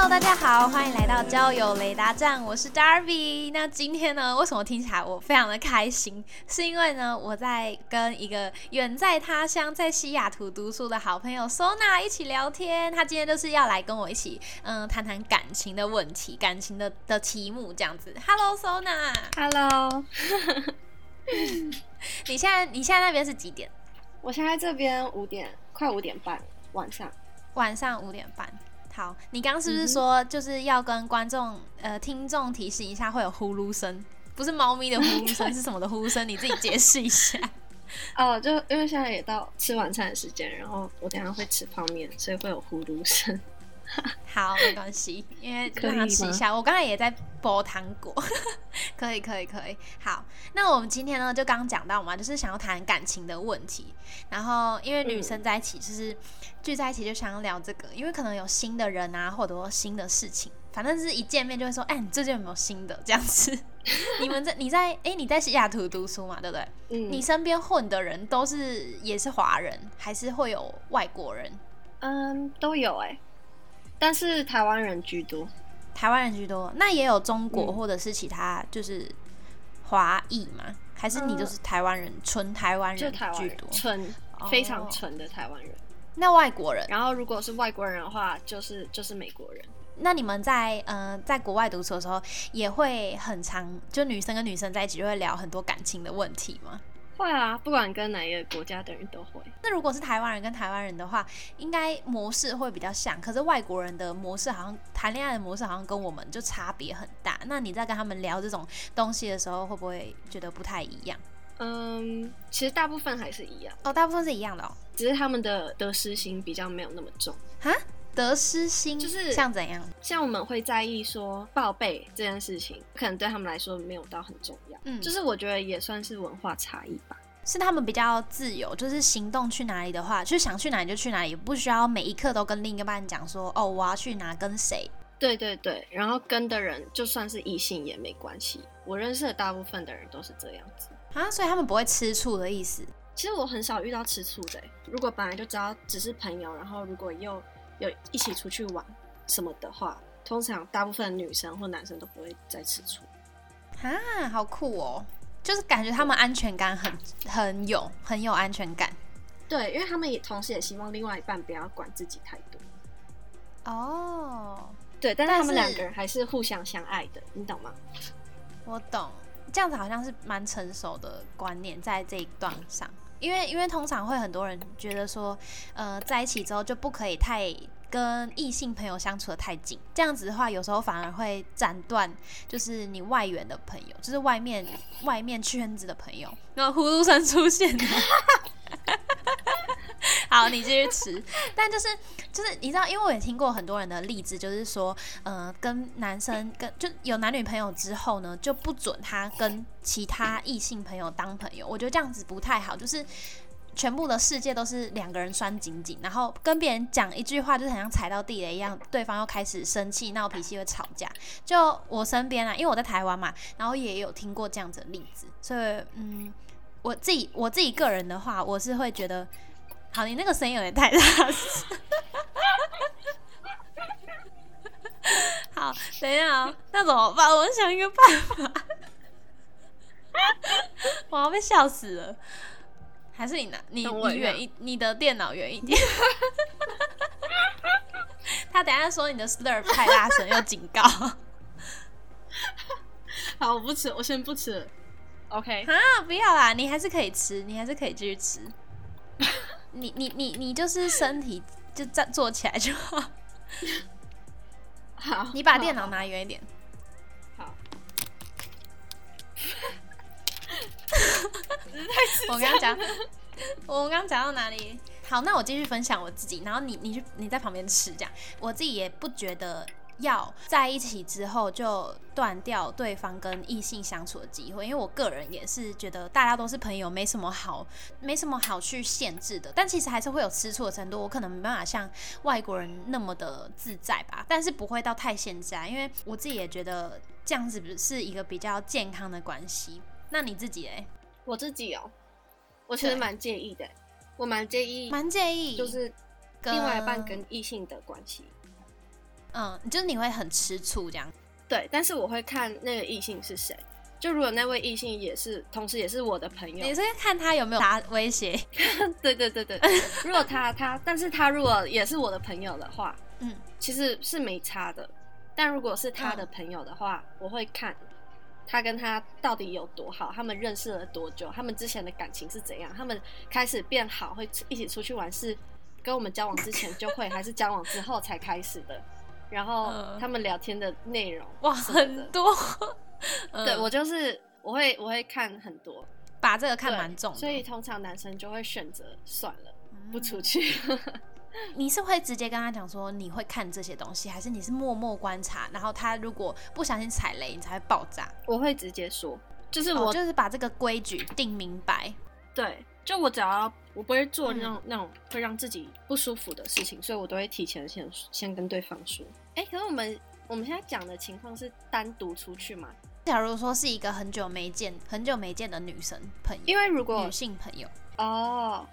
Hello，大家好，欢迎来到交友雷达站，我是 Darby。那今天呢，为什么听起来我非常的开心？是因为呢，我在跟一个远在他乡在西雅图读书的好朋友 Sona 一起聊天。他今天就是要来跟我一起，嗯，谈谈感情的问题，感情的的题目这样子。Hello，Sona。Hello。你现在你现在那边是几点？我现在这边五点，快五点半，晚上。晚上五点半。好，你刚刚是不是说就是要跟观众呃听众提醒一下会有呼噜声？不是猫咪的呼噜声，是什么的呼噜声？你自己解释一下。哦，就因为现在也到吃晚餐的时间，然后我等下会吃泡面，所以会有呼噜声。好，没关系，因为让他吃一下。我刚才也在剥糖果，可以，可以，可以。好，那我们今天呢，就刚刚讲到嘛，就是想要谈感情的问题。然后，因为女生在一起，就是聚在一起就想要聊这个，因为可能有新的人啊，或者说新的事情，反正是一见面就会说，哎，你最近有没有新的这样子？你们在你在哎你在西雅图读书嘛，对不对？嗯。你身边混的人都是也是华人，还是会有外国人？嗯，都有哎。但是台湾人居多，台湾人居多，那也有中国或者是其他就是华裔吗？还是你就是台湾人，纯台湾人居多，纯非常纯的台湾人。那外国人，然后如果是外国人的话，就是就是美国人。那你们在呃在国外读书的时候，也会很常就女生跟女生在一起就会聊很多感情的问题吗？会啊，不管跟哪一个国家的人都会。那如果是台湾人跟台湾人的话，应该模式会比较像。可是外国人的模式好像谈恋爱的模式好像跟我们就差别很大。那你在跟他们聊这种东西的时候，会不会觉得不太一样？嗯，其实大部分还是一样。哦，大部分是一样的哦，只是他们的得失心比较没有那么重哈，得失心就是像怎样？像我们会在意说报备这件事情，可能对他们来说没有到很重要。嗯，就是我觉得也算是文化差异吧。是他们比较自由，就是行动去哪里的话，就想去哪里就去哪里，不需要每一刻都跟另一半讲说哦我要去哪跟谁。对对对，然后跟的人就算是异性也没关系。我认识的大部分的人都是这样子啊，所以他们不会吃醋的意思。其实我很少遇到吃醋的。如果本来就知道只是朋友，然后如果又有一起出去玩什么的话，通常大部分女生或男生都不会再吃醋。啊，好酷哦！就是感觉他们安全感很很有很有安全感，对，因为他们也同时也希望另外一半不要管自己太多。哦，对，但是他们两个人还是互相相爱的，你懂吗？我懂，这样子好像是蛮成熟的观念在这一段上，因为因为通常会很多人觉得说，呃，在一起之后就不可以太。跟异性朋友相处的太近，这样子的话，有时候反而会斩断，就是你外援的朋友，就是外面外面圈子的朋友。那呼噜声出现了，好，你继续吃。但就是就是你知道，因为我也听过很多人的例子，就是说，呃，跟男生跟就有男女朋友之后呢，就不准他跟其他异性朋友当朋友。我觉得这样子不太好，就是。全部的世界都是两个人拴紧紧，然后跟别人讲一句话，就是很像踩到地雷一样，对方又开始生气、闹脾气、会吵架。就我身边啊，因为我在台湾嘛，然后也有听过这样子的例子，所以嗯，我自己我自己个人的话，我是会觉得，好，你那个声音有点太大声，好，等一下啊，那怎么办？我想一个办法，我要被笑死了。还是你拿你你远一你的电脑远一点，他等下说你的 slur 太大声，要警告。好，我不吃，我先不吃。OK，啊，不要啦，你还是可以吃，你还是可以继续吃。你你你你就是身体就站坐起来就好。好，你把电脑拿远一点。好。我刚刚讲，我刚刚讲到哪里？好，那我继续分享我自己，然后你你去你在旁边吃，这样我自己也不觉得要在一起之后就断掉对方跟异性相处的机会，因为我个人也是觉得大家都是朋友，没什么好没什么好去限制的。但其实还是会有吃醋的程度，我可能没办法像外国人那么的自在吧，但是不会到太限制啊，因为我自己也觉得这样子是一个比较健康的关系。那你自己哎？我自己哦，我其实蛮介意的，我蛮介意，蛮介意，就是另外一半跟异性的关系。嗯，就是你会很吃醋这样，对，但是我会看那个异性是谁。就如果那位异性也是，同时也是我的朋友，你是看他有没有啥威胁？对对对对，如果他他，但是他如果也是我的朋友的话，嗯，其实是没差的。但如果是他的朋友的话，我会看他跟他到底有多好，他们认识了多久，他们之前的感情是怎样，他们开始变好会一起出去玩是跟我们交往之前就会，还是交往之后才开始的？然后他们聊天的内容哇很多，对我就是我会我会看很多，把这个看蛮重，所以通常男生就会选择算了不出去。你是会直接跟他讲说你会看这些东西，还是你是默默观察？然后他如果不小心踩雷，你才会爆炸？我会直接说，就是我就是把这个规矩定明白。对，就我只要我不会做那种那种会让自己不舒服的事情，所以我都会提前先先跟对方说。哎，可是我们我们现在讲的情况是单独出去吗？假如说是一个很久没见、很久没见的女生朋友，因为如果女性朋友哦，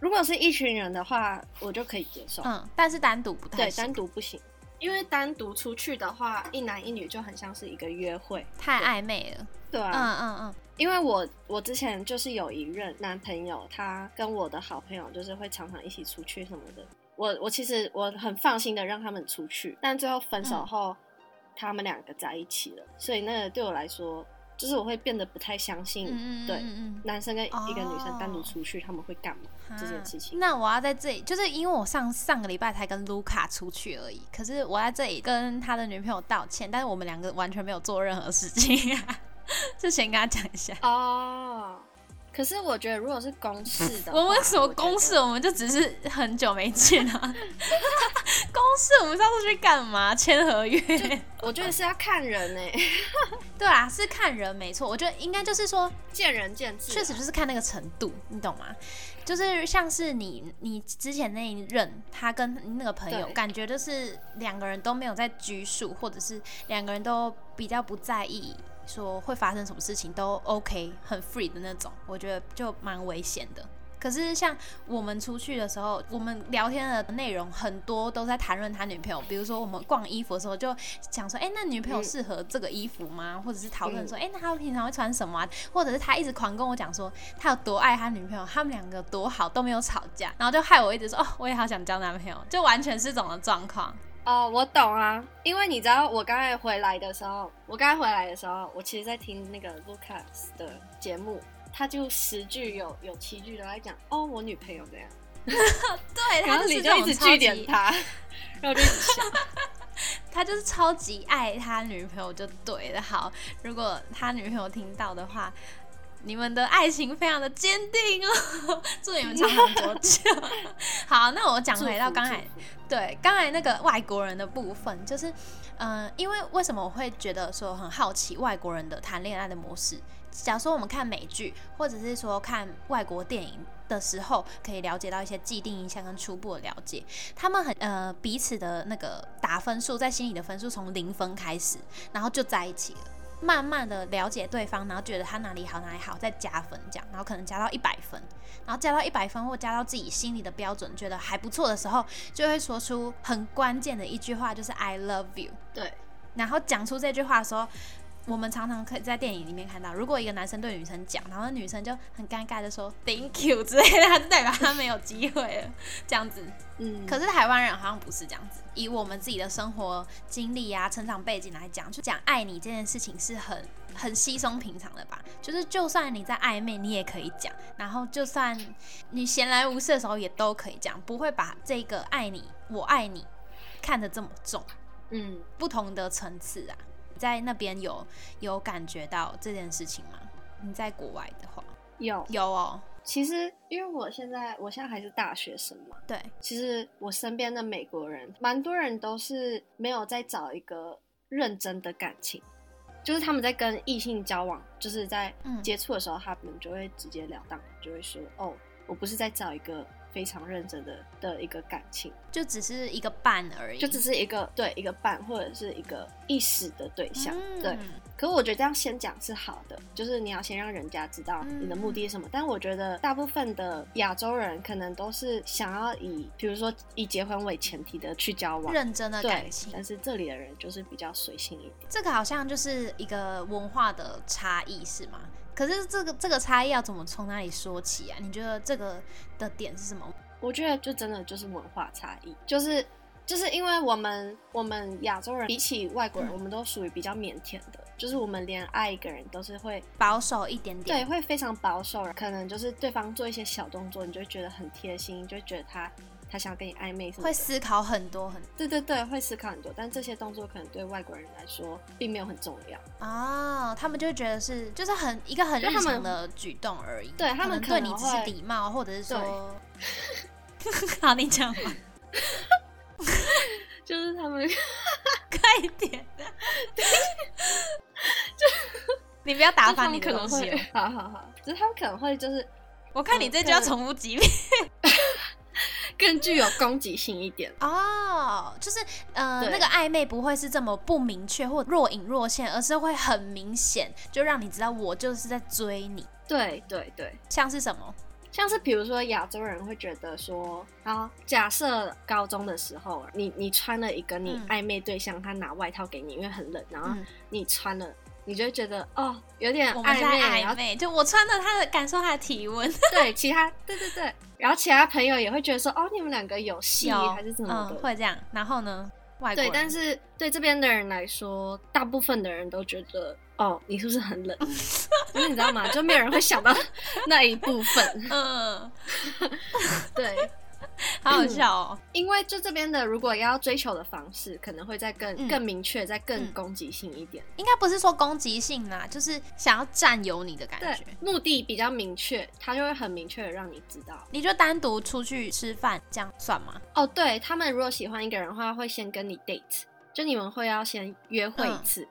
如果是一群人的话，我就可以接受。嗯，但是单独不太对，单独不行，因为单独出去的话，一男一女就很像是一个约会，太暧昧了。对啊，嗯嗯嗯。因为我我之前就是有一任男朋友，他跟我的好朋友就是会常常一起出去什么的。我我其实我很放心的让他们出去，但最后分手后，他们两个在一起了，所以那个对我来说，就是我会变得不太相信，对男生跟一个女生单独出去他们会干嘛这件事情。那我要在这里，就是因为我上上个礼拜才跟卢卡出去而已，可是我在这里跟他的女朋友道歉，但是我们两个完全没有做任何事情。就先跟他讲一下哦。可是我觉得，如果是公事的，我们什么公事？我们就只是很久没见啊。公事，我们上次去干嘛？签合约？我觉得是要看人呢。对啊，是看人没错。我觉得应该就是说见仁见智，确实就是看那个程度，你懂吗？就是像是你，你之前那一任，他跟那个朋友，感觉就是两个人都没有在拘束，或者是两个人都比较不在意。说会发生什么事情都 OK，很 free 的那种，我觉得就蛮危险的。可是像我们出去的时候，我们聊天的内容很多都在谈论他女朋友。比如说我们逛衣服的时候，就想说，哎，那女朋友适合这个衣服吗？或者是讨论说，哎，那他平常会穿什么？或者是他一直狂跟我讲说，他有多爱他女朋友，他们两个多好，都没有吵架，然后就害我一直说，哦，我也好想交男朋友，就完全是这种的状况。哦，我懂啊，因为你知道，我刚才回来的时候，我刚才回来的时候，我其实在听那个 Lucas 的节目，他就十句有有七句都在讲哦，我女朋友这样，对，然后你就一直据点他，然后就一直笑，他就是超级爱他女朋友就对了。好，如果他女朋友听到的话。你们的爱情非常的坚定哦，祝你们长长久久。好，那我讲回到刚才，对刚才那个外国人的部分，就是，嗯，因为为什么我会觉得说很好奇外国人的谈恋爱的模式？假如说我们看美剧，或者是说看外国电影的时候，可以了解到一些既定印象跟初步的了解，他们很呃彼此的那个打分数，在心里的分数从零分开始，然后就在一起了。慢慢的了解对方，然后觉得他哪里好哪里好，再加分这样，然后可能加到一百分，然后加到一百分或加到自己心里的标准，觉得还不错的时候，就会说出很关键的一句话，就是 I love you。对，然后讲出这句话的时候。我们常常可以在电影里面看到，如果一个男生对女生讲，然后女生就很尴尬的说 “thank you” 之类的，他就代表他没有机会了，这样子。嗯。可是台湾人好像不是这样子，以我们自己的生活经历啊、成长背景来讲，就讲爱你这件事情是很很稀松平常的吧？就是就算你在暧昧，你也可以讲；然后就算你闲来无事的时候，也都可以讲，不会把这个“爱你，我爱你”看得这么重。嗯。不同的层次啊。在那边有有感觉到这件事情吗？你在国外的话，有有哦。其实因为我现在我现在还是大学生嘛，对，其实我身边的美国人，蛮多人都是没有在找一个认真的感情，就是他们在跟异性交往，就是在接触的时候，他们就会直截了当，就会说，哦，我不是在找一个。非常认真的的一个感情，就只是一个伴而已，就只是一个对一个伴或者是一个一时的对象，对。可是我觉得这样先讲是好的，就是你要先让人家知道你的目的是什么。但我觉得大部分的亚洲人可能都是想要以，比如说以结婚为前提的去交往，认真的感情。但是这里的人就是比较随性一点。这个好像就是一个文化的差异，是吗？可是这个这个差异要怎么从哪里说起啊？你觉得这个的点是什么？我觉得就真的就是文化差异，就是就是因为我们我们亚洲人比起外国人，我们都属于比较腼腆的，就是我们连爱一个人都是会保守一点点，对，会非常保守。可能就是对方做一些小动作，你就觉得很贴心，就觉得他。他想要跟你暧昧，会思考很多很对对对，会思考很多，但这些动作可能对外国人来说并没有很重要啊。他们就觉得是就是很一个很日常的举动而已。对他们对你只是礼貌，或者是说，好，你讲吧。就是他们 快点，就你不要打翻你的东西。好好好，就是他们可能会就是，我看你这就要重复几遍。更具有攻击性一点 哦，就是呃，那个暧昧不会是这么不明确或若隐若现，而是会很明显，就让你知道我就是在追你。对对对，像是什么？像是比如说亚洲人会觉得说，啊，假设高中的时候，你你穿了一个你暧昧对象，他拿外套给你，因为很冷，然后你穿了。你就觉得哦，有点暧昧，暧昧就我穿的，他的感受他的体温。对，其他对对对，然后其他朋友也会觉得说，哦，你们两个有戏还是怎么的？会这样。然后呢，外对，但是对这边的人来说，大部分的人都觉得，哦，你是不是很冷？因 为你知道吗？就没有人会想到那一部分。嗯，对。好好笑哦！因为就这边的，如果要追求的方式，可能会再更更明确，再更攻击性一点。应该不是说攻击性啦，就是想要占有你的感觉。目的比较明确，他就会很明确的让你知道。你就单独出去吃饭，这样算吗？哦，对他们如果喜欢一个人的话，会先跟你 date，就你们会要先约会一次。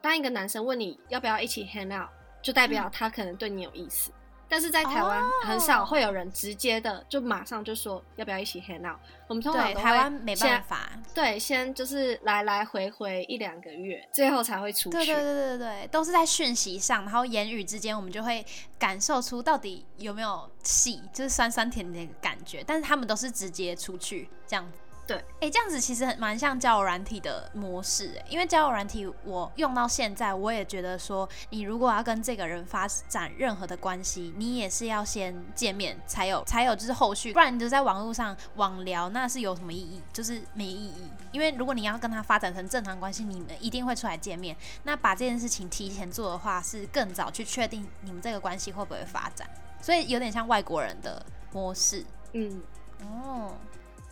当一个男生问你要不要一起 hang out，就代表他可能对你有意思。但是在台湾很少会有人直接的就马上就说要不要一起 hang out。我们通常台湾没办法，对，先就是来来回回一两个月，最后才会出去。对对对对对，都是在讯息上，然后言语之间，我们就会感受出到底有没有戏，就是酸酸甜甜的感觉。但是他们都是直接出去这样子。对，哎，这样子其实很蛮像交友软体的模式，哎，因为交友软体我用到现在，我也觉得说，你如果要跟这个人发展任何的关系，你也是要先见面才有才有就是后续，不然你就在网络上网聊，那是有什么意义？就是没意义。因为如果你要跟他发展成正常关系，你们一定会出来见面。那把这件事情提前做的话，是更早去确定你们这个关系会不会发展，所以有点像外国人的模式。嗯，哦。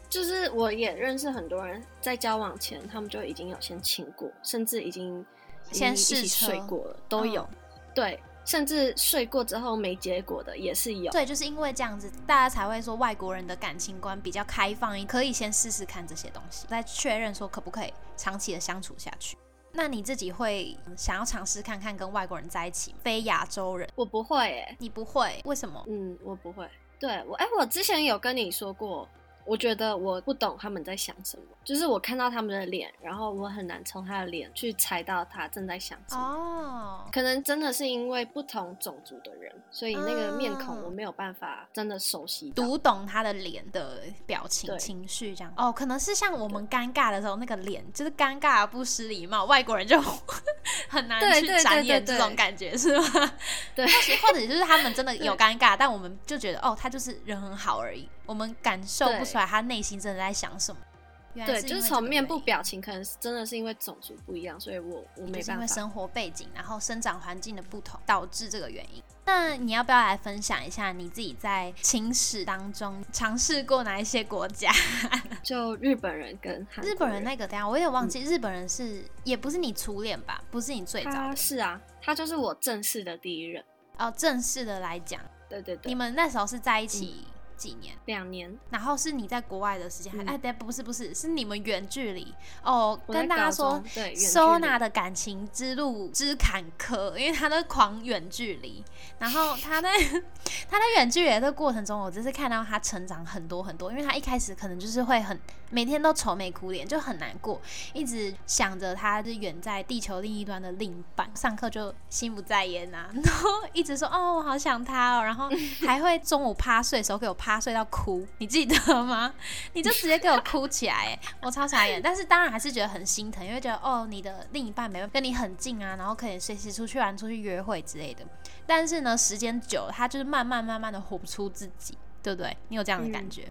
就是我也认识很多人，在交往前他们就已经有先亲过，甚至已经先一起睡过了，都有。对，甚至睡过之后没结果的也是有。对，就是因为这样子，大家才会说外国人的感情观比较开放，可以先试试看这些东西，再确认说可不可以长期的相处下去。那你自己会想要尝试看看跟外国人在一起？非亚洲人，我不会诶，你不会？为什么？嗯，我不会。对我，哎，我之前有跟你说过。我觉得我不懂他们在想什么，就是我看到他们的脸，然后我很难从他的脸去猜到他正在想什么。哦，可能真的是因为不同种族的人，所以那个面孔我没有办法真的熟悉读懂他的脸的表情、情绪这样。哦，可能是像我们尴尬的时候，那个脸就是尴尬而不失礼貌，外国人就 很难去展演这种感觉，是吗？对，或者就是他们真的 有尴尬，但我们就觉得哦，他就是人很好而已。我们感受不出来他内心真的在想什么。对，就是从面部表情，可能是真的是因为种族不一样，所以我我没办法。因为生活背景，然后生长环境的不同导致这个原因。那你要不要来分享一下你自己在情史当中尝试过哪一些国家？就日本人跟日本人那个，等下我有点忘记，日本人是也不是你初恋吧？不是你最早的？是啊，他就是我正式的第一任。哦，正式的来讲。对对对。你们那时候是在一起？几年？两年。然后是你在国外的时间，还哎，对，不是不是，是你们远距离哦。跟大家说，Sona 的感情之路之坎坷，因为他的狂远距离。然后他在 他在远距离的过程中，我就是看到他成长很多很多。因为他一开始可能就是会很每天都愁眉苦脸，就很难过，一直想着他是远在地球另一端的另一半，上课就心不在焉呐，然后一直说哦，我好想他哦，然后还会中午趴睡的时候给我趴。趴睡到哭，你记得吗？你就直接给我哭起来，我超傻眼。但是当然还是觉得很心疼，因为觉得哦，你的另一半没跟你很近啊，然后可以随时出去玩、出去约会之类的。但是呢，时间久了，他就是慢慢慢慢的活不出自己，对不对？你有这样的感觉？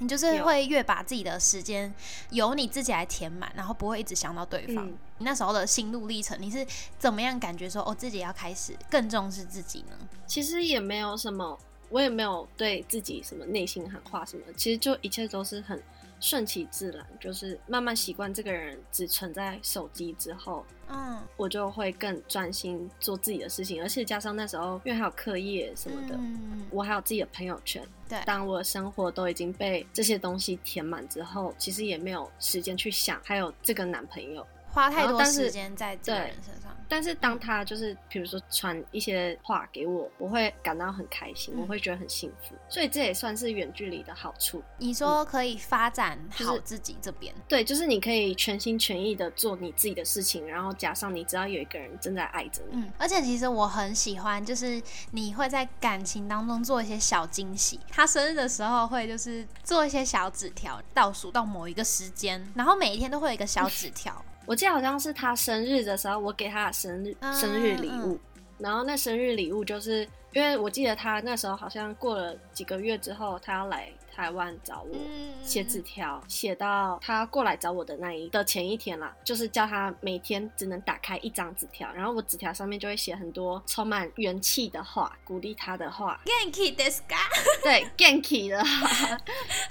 你就是会越把自己的时间由你自己来填满，然后不会一直想到对方。你那时候的心路历程，你是怎么样感觉说哦，自己要开始更重视自己呢？其实也没有什么。我也没有对自己什么内心喊话什么，其实就一切都是很顺其自然，就是慢慢习惯这个人只存在手机之后，嗯，我就会更专心做自己的事情，而且加上那时候因为还有课业什么的，嗯。我还有自己的朋友圈，对，当我的生活都已经被这些东西填满之后，其实也没有时间去想还有这个男朋友，花太多时间在这个人身上。但是当他就是比如说传一些话给我，我会感到很开心，我会觉得很幸福，所以这也算是远距离的好处。你说可以发展好自己这边，对，就是你可以全心全意的做你自己的事情，然后加上你知道有一个人正在爱着你。嗯，而且其实我很喜欢，就是你会在感情当中做一些小惊喜。他生日的时候会就是做一些小纸条，倒数到某一个时间，然后每一天都会有一个小纸条。我记得好像是他生日的时候，我给他的生日生日礼物，然后那生日礼物就是因为我记得他那时候好像过了几个月之后，他要来。台湾找我写纸条，写到他过来找我的那一的前一天啦，就是叫他每天只能打开一张纸条，然后我纸条上面就会写很多充满元气的话，鼓励他的话。对，Genki 的话，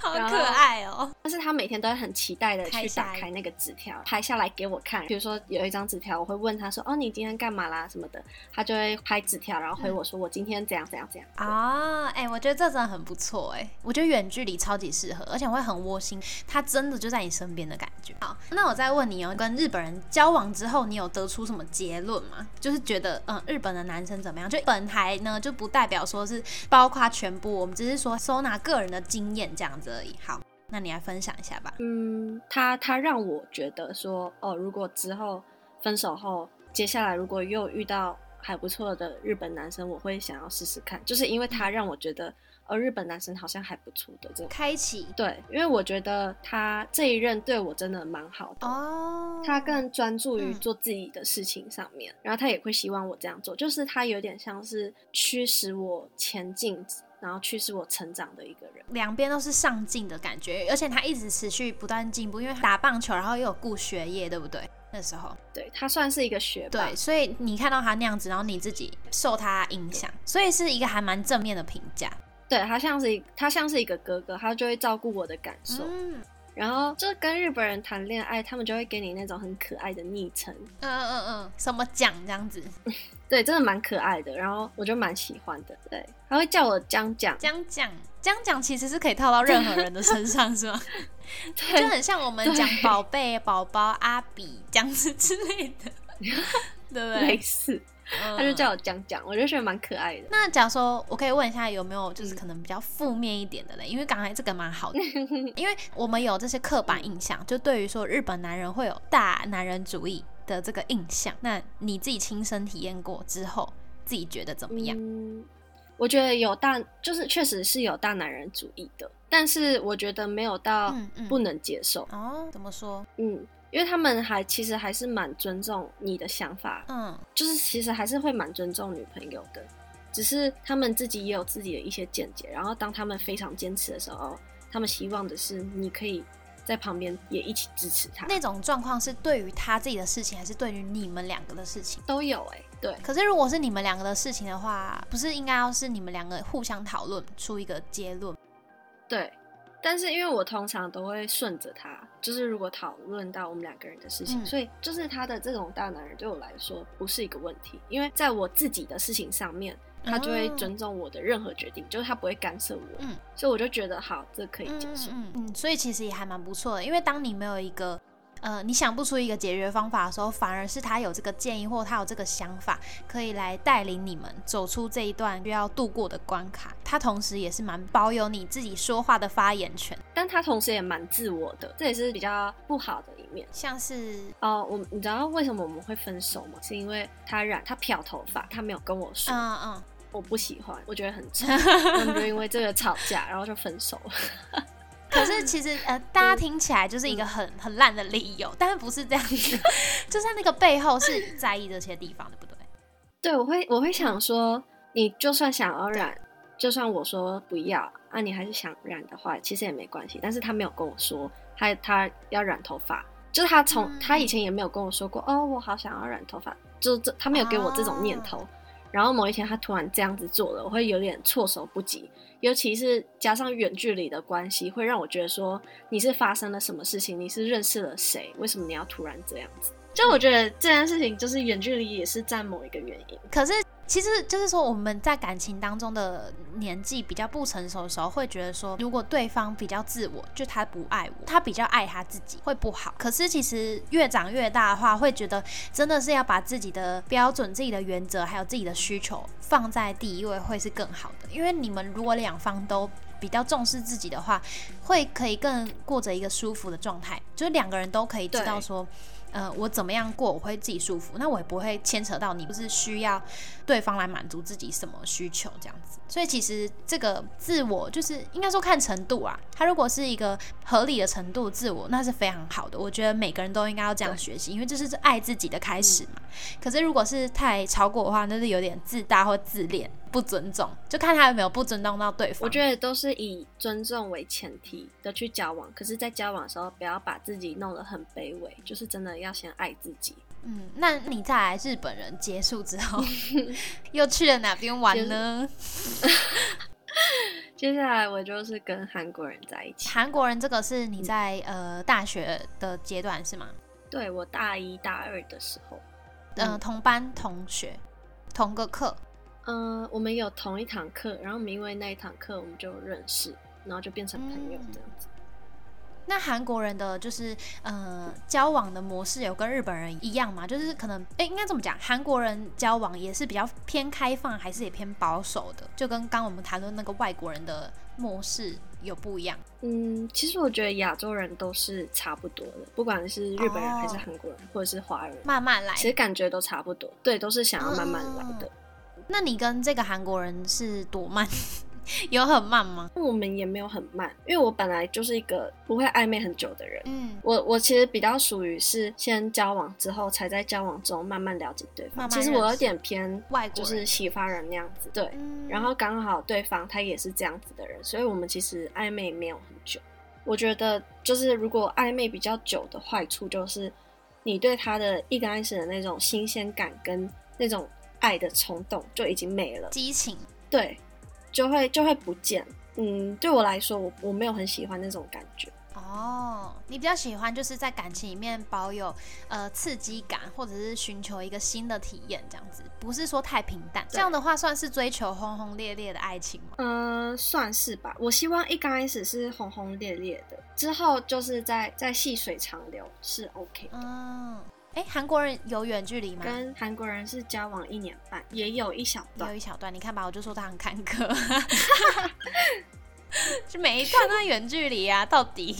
好可爱哦。他每天都会很期待的去打开那个纸条，拍下来给我看。比如说有一张纸条，我会问他说：“哦，你今天干嘛啦？”什么的，他就会拍纸条，然后回我说：“我今天怎样怎样怎样。”啊，哎，我觉得这真的很不错哎，我觉得远距。距离超级适合，而且会很窝心，他真的就在你身边的感觉。好，那我再问你哦，跟日本人交往之后，你有得出什么结论吗？就是觉得，嗯，日本的男生怎么样？就本台呢，就不代表说是包括全部，我们只是说收纳个人的经验这样子而已。好，那你来分享一下吧。嗯，他他让我觉得说，哦，如果之后分手后，接下来如果又遇到还不错的日本男生，我会想要试试看，就是因为他让我觉得。而日本男生好像还不错的，这种开启对，因为我觉得他这一任对我真的蛮好的哦。他更专注于做自己的事情上面，然后他也会希望我这样做，就是他有点像是驱使我前进，然后去是我成长的一个人。两边都是上进的感觉，而且他一直持续不断进步，因为打棒球，然后又有顾学业，对不对？那时候，对他算是一个学霸，对，所以你看到他那样子，然后你自己受他影响，所以是一个还蛮正面的评价。对他像是一他像是一个哥哥，他就会照顾我的感受。嗯，然后就是跟日本人谈恋爱，他们就会给你那种很可爱的昵称。嗯嗯嗯，什么奖这样子？对，真的蛮可爱的。然后我就蛮喜欢的。对，他会叫我江江江江江江，其实是可以套到任何人的身上，是吗？就很像我们讲宝贝、宝宝、阿比这样子之类的，对不对？类似。他就叫我江江，我就觉得蛮可爱的。那假如说我可以问一下，有没有就是可能比较负面一点的嘞？因为刚才这个蛮好的，因为我们有这些刻板印象，就对于说日本男人会有大男人主义的这个印象。那你自己亲身体验过之后，自己觉得怎么样？我觉得有大，就是确实是有大男人主义的，但是我觉得没有到不能接受。哦，怎么说？嗯。因为他们还其实还是蛮尊重你的想法，嗯，就是其实还是会蛮尊重女朋友的，只是他们自己也有自己的一些见解。然后当他们非常坚持的时候，他们希望的是你可以在旁边也一起支持他。那种状况是对于他自己的事情，还是对于你们两个的事情都有？哎，对。可是如果是你们两个的事情的话，不是应该要是你们两个互相讨论出一个结论？对。但是因为我通常都会顺着他，就是如果讨论到我们两个人的事情，所以就是他的这种大男人对我来说不是一个问题，因为在我自己的事情上面，他就会尊重我的任何决定，就是他不会干涉我。嗯，所以我就觉得好，这可以接受。嗯嗯，所以其实也还蛮不错的，因为当你没有一个。呃，你想不出一个解决方法的时候，反而是他有这个建议，或他有这个想法，可以来带领你们走出这一段需要度过的关卡。他同时也是蛮保有你自己说话的发言权，但他同时也蛮自我的，这也是比较不好的一面。像是哦，我你知道为什么我们会分手吗？是因为他染他漂头发，他没有跟我说，嗯嗯，我不喜欢，我觉得很丑，我们就因为这个吵架，然后就分手了。可是其实呃，大家听起来就是一个很很烂的理由，但是不是这样子，就在那个背后是在意这些地方，对不对？对，我会我会想说，你就算想要染，就算我说不要，啊，你还是想染的话，其实也没关系。但是他没有跟我说，他他要染头发，就是他从他以前也没有跟我说过，哦，我好想要染头发，就这他没有给我这种念头。然后某一天他突然这样子做了，我会有点措手不及。尤其是加上远距离的关系，会让我觉得说你是发生了什么事情，你是认识了谁？为什么你要突然这样子？就我觉得这件事情就是远距离也是占某一个原因。可是。其实就是说，我们在感情当中的年纪比较不成熟的时候，会觉得说，如果对方比较自我，就他不爱我，他比较爱他自己，会不好。可是其实越长越大的话，会觉得真的是要把自己的标准、自己的原则，还有自己的需求放在第一位，会是更好的。因为你们如果两方都比较重视自己的话，会可以更过着一个舒服的状态，就是两个人都可以知道说。呃，我怎么样过，我会自己舒服，那我也不会牵扯到你，不是需要对方来满足自己什么需求这样子。所以其实这个自我就是应该说看程度啊，他如果是一个合理的程度自我，那是非常好的。我觉得每个人都应该要这样学习，因为这是爱自己的开始嘛。可是如果是太超过的话，那是有点自大或自恋。不尊重，就看他有没有不尊重到对方。我觉得都是以尊重为前提的去交往，可是，在交往的时候，不要把自己弄得很卑微，就是真的要先爱自己。嗯，那你在来日本人结束之后，又去了哪边玩呢？接下来我就是跟韩国人在一起。韩国人这个是你在呃大学的阶段是吗？对，我大一大二的时候，嗯，同班同学，同个课。嗯，我们有同一堂课，然后我们因为那一堂课我们就认识，然后就变成朋友这样子。那韩国人的就是呃交往的模式有跟日本人一样吗？就是可能哎，应该这么讲，韩国人交往也是比较偏开放，还是也偏保守的？就跟刚我们谈论那个外国人的模式有不一样？嗯，其实我觉得亚洲人都是差不多的，不管是日本人还是韩国人，或者是华人，慢慢来，其实感觉都差不多。对，都是想要慢慢来的。那你跟这个韩国人是多慢？有很慢吗？我们也没有很慢，因为我本来就是一个不会暧昧很久的人。嗯，我我其实比较属于是先交往之后，才在交往中慢慢了解对方。其实我有点偏外国，就是喜发人那样子。对，然后刚好对方他也是这样子的人，所以我们其实暧昧没有很久。我觉得就是如果暧昧比较久的坏处，就是你对他的一开始的那种新鲜感跟那种。爱的冲动就已经没了，激情对，就会就会不见。嗯，对我来说，我我没有很喜欢那种感觉。哦，你比较喜欢就是在感情里面保有呃刺激感，或者是寻求一个新的体验，这样子，不是说太平淡。这样的话算是追求轰轰烈烈的爱情吗？嗯，算是吧。我希望一刚开始是轰轰烈烈的，之后就是在在细水长流是 OK 的。嗯。哎，韩国人有远距离吗？跟韩国人是交往一年半，也有一小段，有一小段。你看吧，我就说他很坎坷，就每一段都远距离啊，到底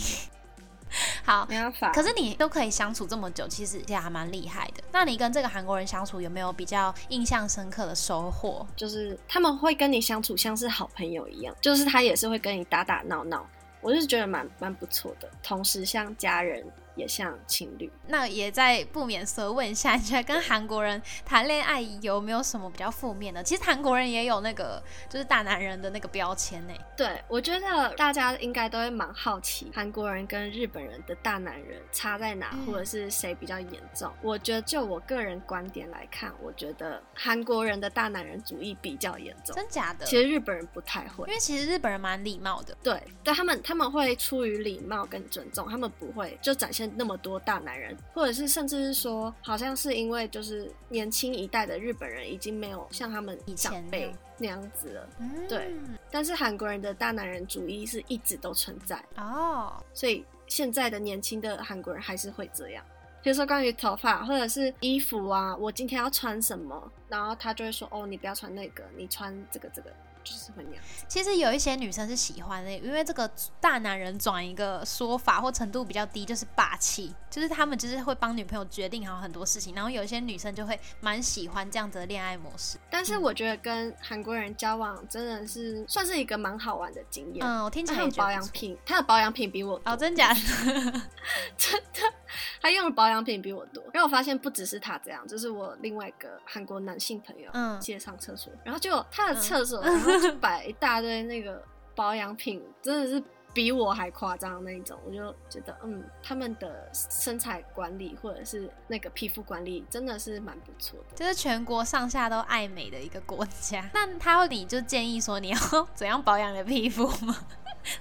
好没办法。可是你都可以相处这么久，其实也还蛮厉害的。那你跟这个韩国人相处有没有比较印象深刻的收获？就是他们会跟你相处像是好朋友一样，就是他也是会跟你打打闹闹，我是觉得蛮蛮不错的。同时像家人。也像情侣，那也在不免俗问一下，你觉得跟韩国人谈恋爱有没有什么比较负面的？其实韩国人也有那个就是大男人的那个标签呢。对，我觉得大家应该都会蛮好奇韩国人跟日本人的大男人差在哪，或者是谁比较严重。我觉得就我个人观点来看，我觉得韩国人的大男人主义比较严重。真假的？其实日本人不太会，因为其实日本人蛮礼貌的。对，对他们他们会出于礼貌跟尊重，他们不会就展现。面那么多大男人，或者是甚至是说，好像是因为就是年轻一代的日本人已经没有像他们长辈那样子了，对。但是韩国人的大男人主义是一直都存在哦，所以现在的年轻的韩国人还是会这样。比如说关于头发或者是衣服啊，我今天要穿什么，然后他就会说：“哦，你不要穿那个，你穿这个这个。”就是会那样。其实有一些女生是喜欢的，因为这个大男人转一个说法或程度比较低，就是霸气，就是他们就是会帮女朋友决定好很多事情。然后有一些女生就会蛮喜欢这样子的恋爱模式。但是我觉得跟韩国人交往真的是算是一个蛮好玩的经验。嗯，我听起来保养品，他的保养品比我哦，真假的，真的，他用的保养品比我多。然后我发现不只是他这样，就是我另外一个韩国男性朋友，嗯，借上厕所，然后就他的厕所。摆一大堆那个保养品，真的是比我还夸张那一种，我就觉得，嗯，他们的身材管理或者是那个皮肤管理真的是蛮不错的，就是全国上下都爱美的一个国家。那他会你就建议说你要 怎样保养你的皮肤吗？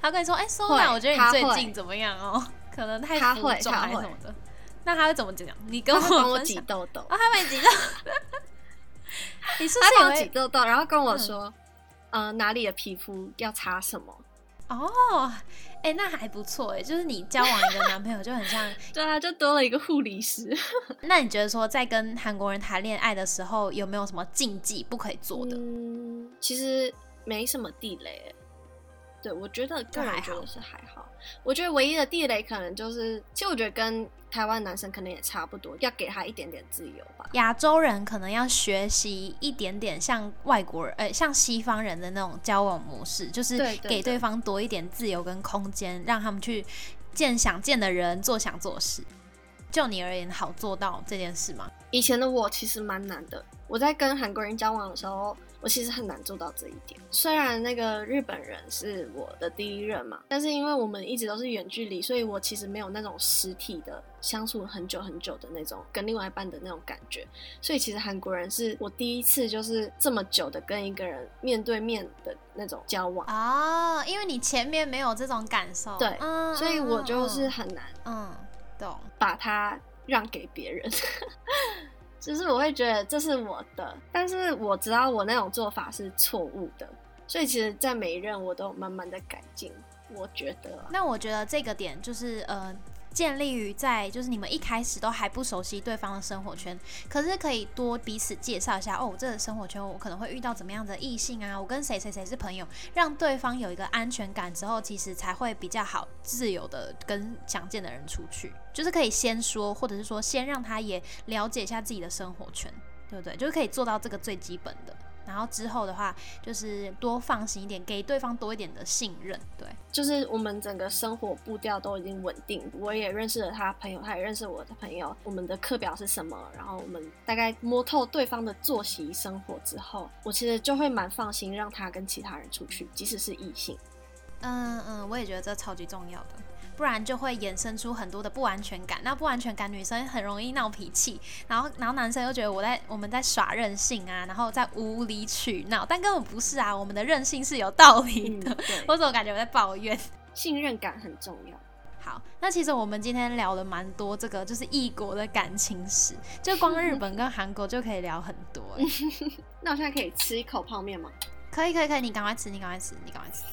他跟你说，哎，Sona，我觉得你最近怎么样哦？可能太浮肿还是什么的。那他会怎么讲？你跟我帮我挤痘痘啊？他帮你挤痘？你是不是帮我挤痘痘？然后跟我说。呃，哪里的皮肤要擦什么？哦，哎，那还不错哎，就是你交往一个男朋友就很像，对啊，就多了一个护理师。那你觉得说在跟韩国人谈恋爱的时候，有没有什么禁忌不可以做的？嗯，其实没什么地雷。对，我觉得个人觉得是还好。我觉得唯一的地雷可能就是，其实我觉得跟台湾男生可能也差不多，要给他一点点自由吧。亚洲人可能要学习一点点像外国人，呃，像西方人的那种交往模式，就是给对方多一点自由跟空间，让他们去见想见的人，做想做事。就你而言，好做到这件事吗？以前的我其实蛮难的。我在跟韩国人交往的时候。我其实很难做到这一点。虽然那个日本人是我的第一任嘛，但是因为我们一直都是远距离，所以我其实没有那种实体的相处很久很久的那种跟另外一半的那种感觉。所以其实韩国人是我第一次就是这么久的跟一个人面对面的那种交往啊，因为你前面没有这种感受，对，所以我就是很难，嗯，懂，把它让给别人。就是我会觉得这是我的，但是我知道我那种做法是错误的，所以其实，在每一任我都慢慢的改进。我觉得，那我觉得这个点就是呃。建立于在就是你们一开始都还不熟悉对方的生活圈，可是可以多彼此介绍一下哦，这个生活圈我可能会遇到怎么样的异性啊，我跟谁谁谁是朋友，让对方有一个安全感之后，其实才会比较好自由的跟想见的人出去，就是可以先说，或者是说先让他也了解一下自己的生活圈，对不对？就是可以做到这个最基本的。然后之后的话，就是多放心一点，给对方多一点的信任。对，就是我们整个生活步调都已经稳定，我也认识了他朋友，他也认识我的朋友。我们的课表是什么？然后我们大概摸透对方的作息生活之后，我其实就会蛮放心让他跟其他人出去，即使是异性。嗯嗯，我也觉得这超级重要的。不然就会衍生出很多的不安全感，那不安全感女生很容易闹脾气，然后然后男生又觉得我在我们在耍任性啊，然后在无理取闹，但根本不是啊，我们的任性是有道理的。我怎么感觉我在抱怨？信任感很重要。好，那其实我们今天聊了蛮多这个就是异国的感情史，就光日本跟韩国就可以聊很多。那我现在可以吃一口泡面吗？可以可以可以，你赶快吃，你赶快吃，你赶快吃。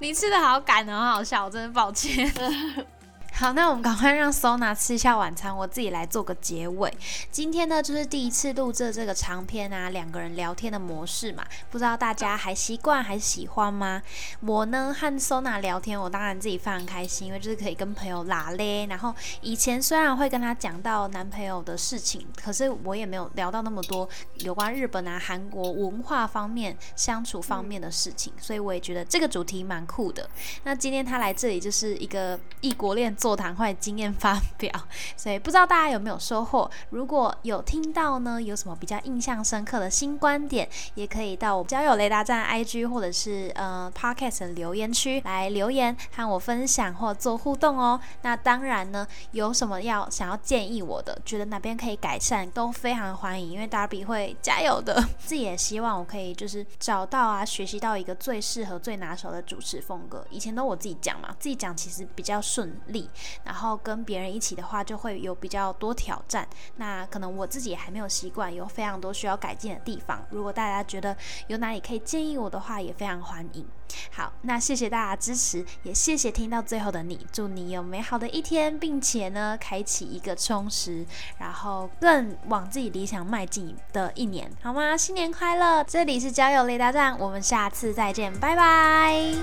你吃的好赶哦，很好笑，我真的抱歉。好，那我们赶快让 Sona 吃一下晚餐，我自己来做个结尾。今天呢，就是第一次录制这个长篇啊，两个人聊天的模式嘛，不知道大家还习惯还喜欢吗？我呢和 Sona 聊天，我当然自己非常开心，因为就是可以跟朋友拉嘞。然后以前虽然会跟他讲到男朋友的事情，可是我也没有聊到那么多有关日本啊、韩国文化方面、相处方面的事情，所以我也觉得这个主题蛮酷的。那今天他来这里就是一个异国恋做。座谈会经验发表，所以不知道大家有没有收获？如果有听到呢，有什么比较印象深刻的新观点，也可以到我交友雷达站 IG 或者是呃 Podcast 留言区来留言和我分享或做互动哦。那当然呢，有什么要想要建议我的，觉得哪边可以改善，都非常欢迎，因为 Darby 会加油的。自己也希望我可以就是找到啊，学习到一个最适合、最拿手的主持风格。以前都我自己讲嘛，自己讲其实比较顺利，然后跟别人一起的话就会有比较多挑战。那可能我自己还没有习惯，有非常多需要改进的地方。如果大家觉得有哪里可以建议我的话，也非常欢迎。好，那谢谢大家支持，也谢谢听到最后的你。祝你有美好的一天，并且呢，开启一个充实，然后更往自己理想迈进的一年，好吗？新年快乐！这里是交友雷达站，我们下次再见，拜拜。